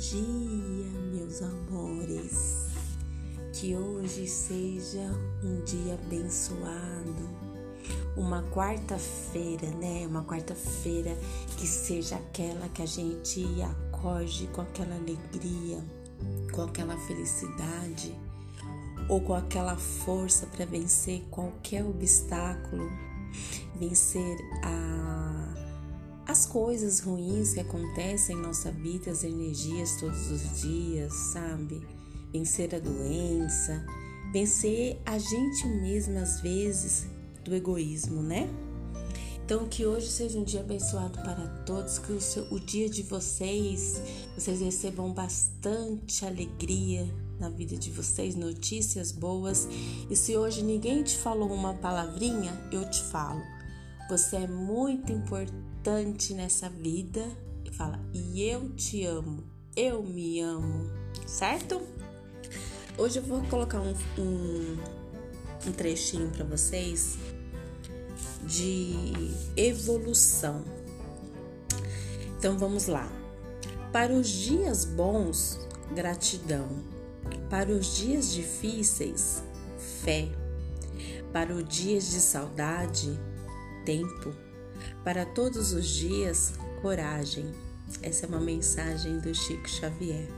dia, meus amores. Que hoje seja um dia abençoado. Uma quarta-feira, né? Uma quarta-feira que seja aquela que a gente acorde com aquela alegria, com aquela felicidade ou com aquela força para vencer qualquer obstáculo, vencer a as coisas ruins que acontecem em nossa vida, as energias todos os dias, sabe? Vencer a doença, vencer a gente mesma às vezes do egoísmo, né? Então que hoje seja um dia abençoado para todos, que o, seu, o dia de vocês, vocês recebam bastante alegria na vida de vocês, notícias boas. E se hoje ninguém te falou uma palavrinha, eu te falo. Você é muito importante nessa vida. E fala, e eu te amo, eu me amo, certo? Hoje eu vou colocar um, um, um trechinho para vocês de evolução. Então vamos lá. Para os dias bons, gratidão. Para os dias difíceis, fé. Para os dias de saudade, tempo. Para todos os dias, coragem. Essa é uma mensagem do Chico Xavier.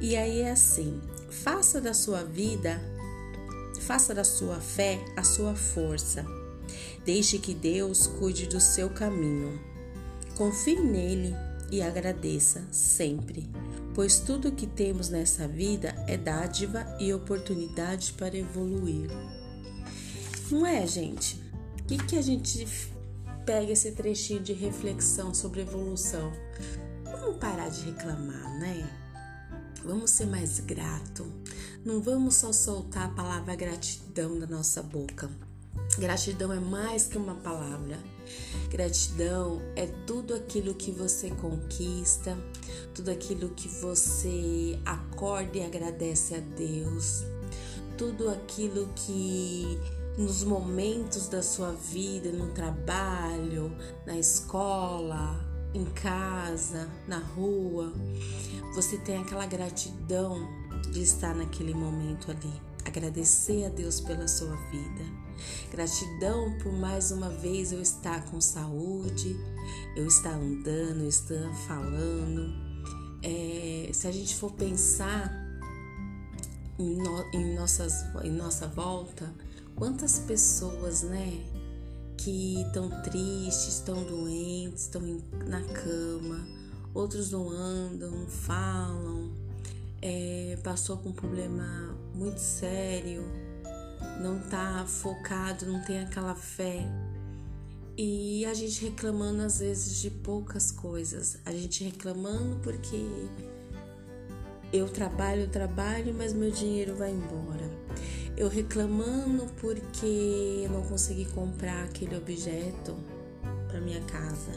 E aí é assim: faça da sua vida, faça da sua fé a sua força. Deixe que Deus cuide do seu caminho. Confie nele e agradeça sempre, pois tudo que temos nessa vida é dádiva e oportunidade para evoluir. Não é, gente? que, que a gente pega esse trechinho de reflexão sobre evolução? Vamos parar de reclamar, né? Vamos ser mais grato. Não vamos só soltar a palavra gratidão da nossa boca. Gratidão é mais que uma palavra. Gratidão é tudo aquilo que você conquista, tudo aquilo que você acorda e agradece a Deus, tudo aquilo que nos momentos da sua vida, no trabalho, na escola, em casa, na rua, você tem aquela gratidão de estar naquele momento ali. Agradecer a Deus pela sua vida. Gratidão por mais uma vez eu estar com saúde, eu estar andando, eu estar falando. É, se a gente for pensar em, no, em, nossas, em nossa volta, Quantas pessoas, né, que estão tristes, estão doentes, estão na cama, outros não andam, não falam, é, passou por um problema muito sério, não tá focado, não tem aquela fé. E a gente reclamando às vezes de poucas coisas, a gente reclamando porque eu trabalho, trabalho, mas meu dinheiro vai embora eu reclamando porque eu não consegui comprar aquele objeto para minha casa.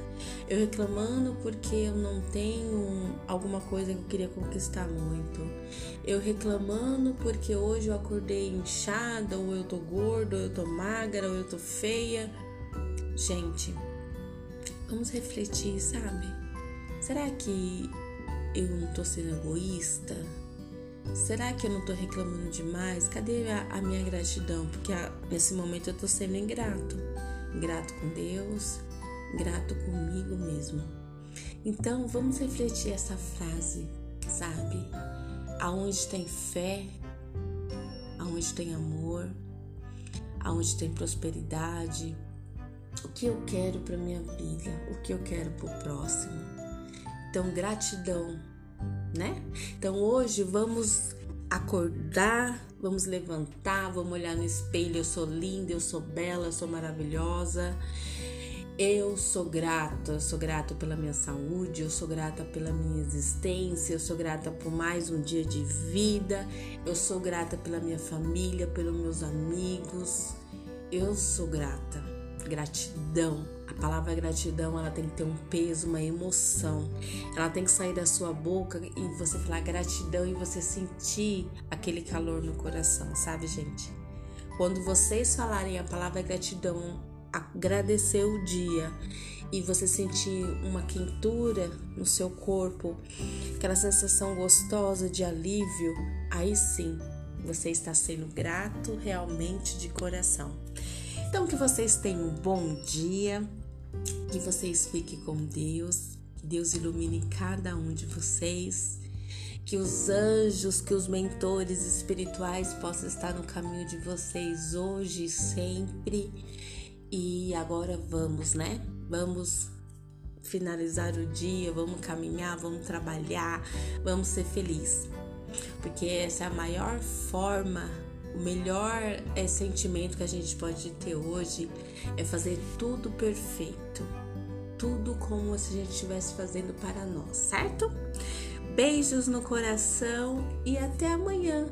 Eu reclamando porque eu não tenho alguma coisa que eu queria conquistar muito. Eu reclamando porque hoje eu acordei inchada, ou eu tô gorda, ou eu tô magra, ou eu tô feia. Gente, vamos refletir, sabe? Será que eu não tô sendo egoísta? Será que eu não tô reclamando demais? Cadê a, a minha gratidão? Porque a, nesse momento eu tô sendo ingrato. Ingrato com Deus, grato comigo mesmo. Então vamos refletir essa frase, sabe? Aonde tem fé, aonde tem amor, aonde tem prosperidade, o que eu quero para minha vida, o que eu quero para o próximo. Então, gratidão né? Então hoje vamos acordar, vamos levantar, vamos olhar no espelho. Eu sou linda, eu sou bela, eu sou maravilhosa. Eu sou grata, eu sou grata pela minha saúde, eu sou grata pela minha existência, eu sou grata por mais um dia de vida, eu sou grata pela minha família, pelos meus amigos. Eu sou grata. Gratidão a palavra gratidão, ela tem que ter um peso, uma emoção. Ela tem que sair da sua boca e você falar gratidão e você sentir aquele calor no coração, sabe, gente? Quando vocês falarem a palavra gratidão, agradecer o dia e você sentir uma quentura no seu corpo, aquela sensação gostosa de alívio, aí sim você está sendo grato realmente de coração. Então, que vocês tenham um bom dia, que vocês fiquem com Deus, que Deus ilumine cada um de vocês, que os anjos, que os mentores espirituais possam estar no caminho de vocês hoje e sempre. E agora vamos, né? Vamos finalizar o dia, vamos caminhar, vamos trabalhar, vamos ser felizes. Porque essa é a maior forma o melhor é, sentimento que a gente pode ter hoje é fazer tudo perfeito, tudo como se a gente estivesse fazendo para nós, certo? Beijos no coração e até amanhã.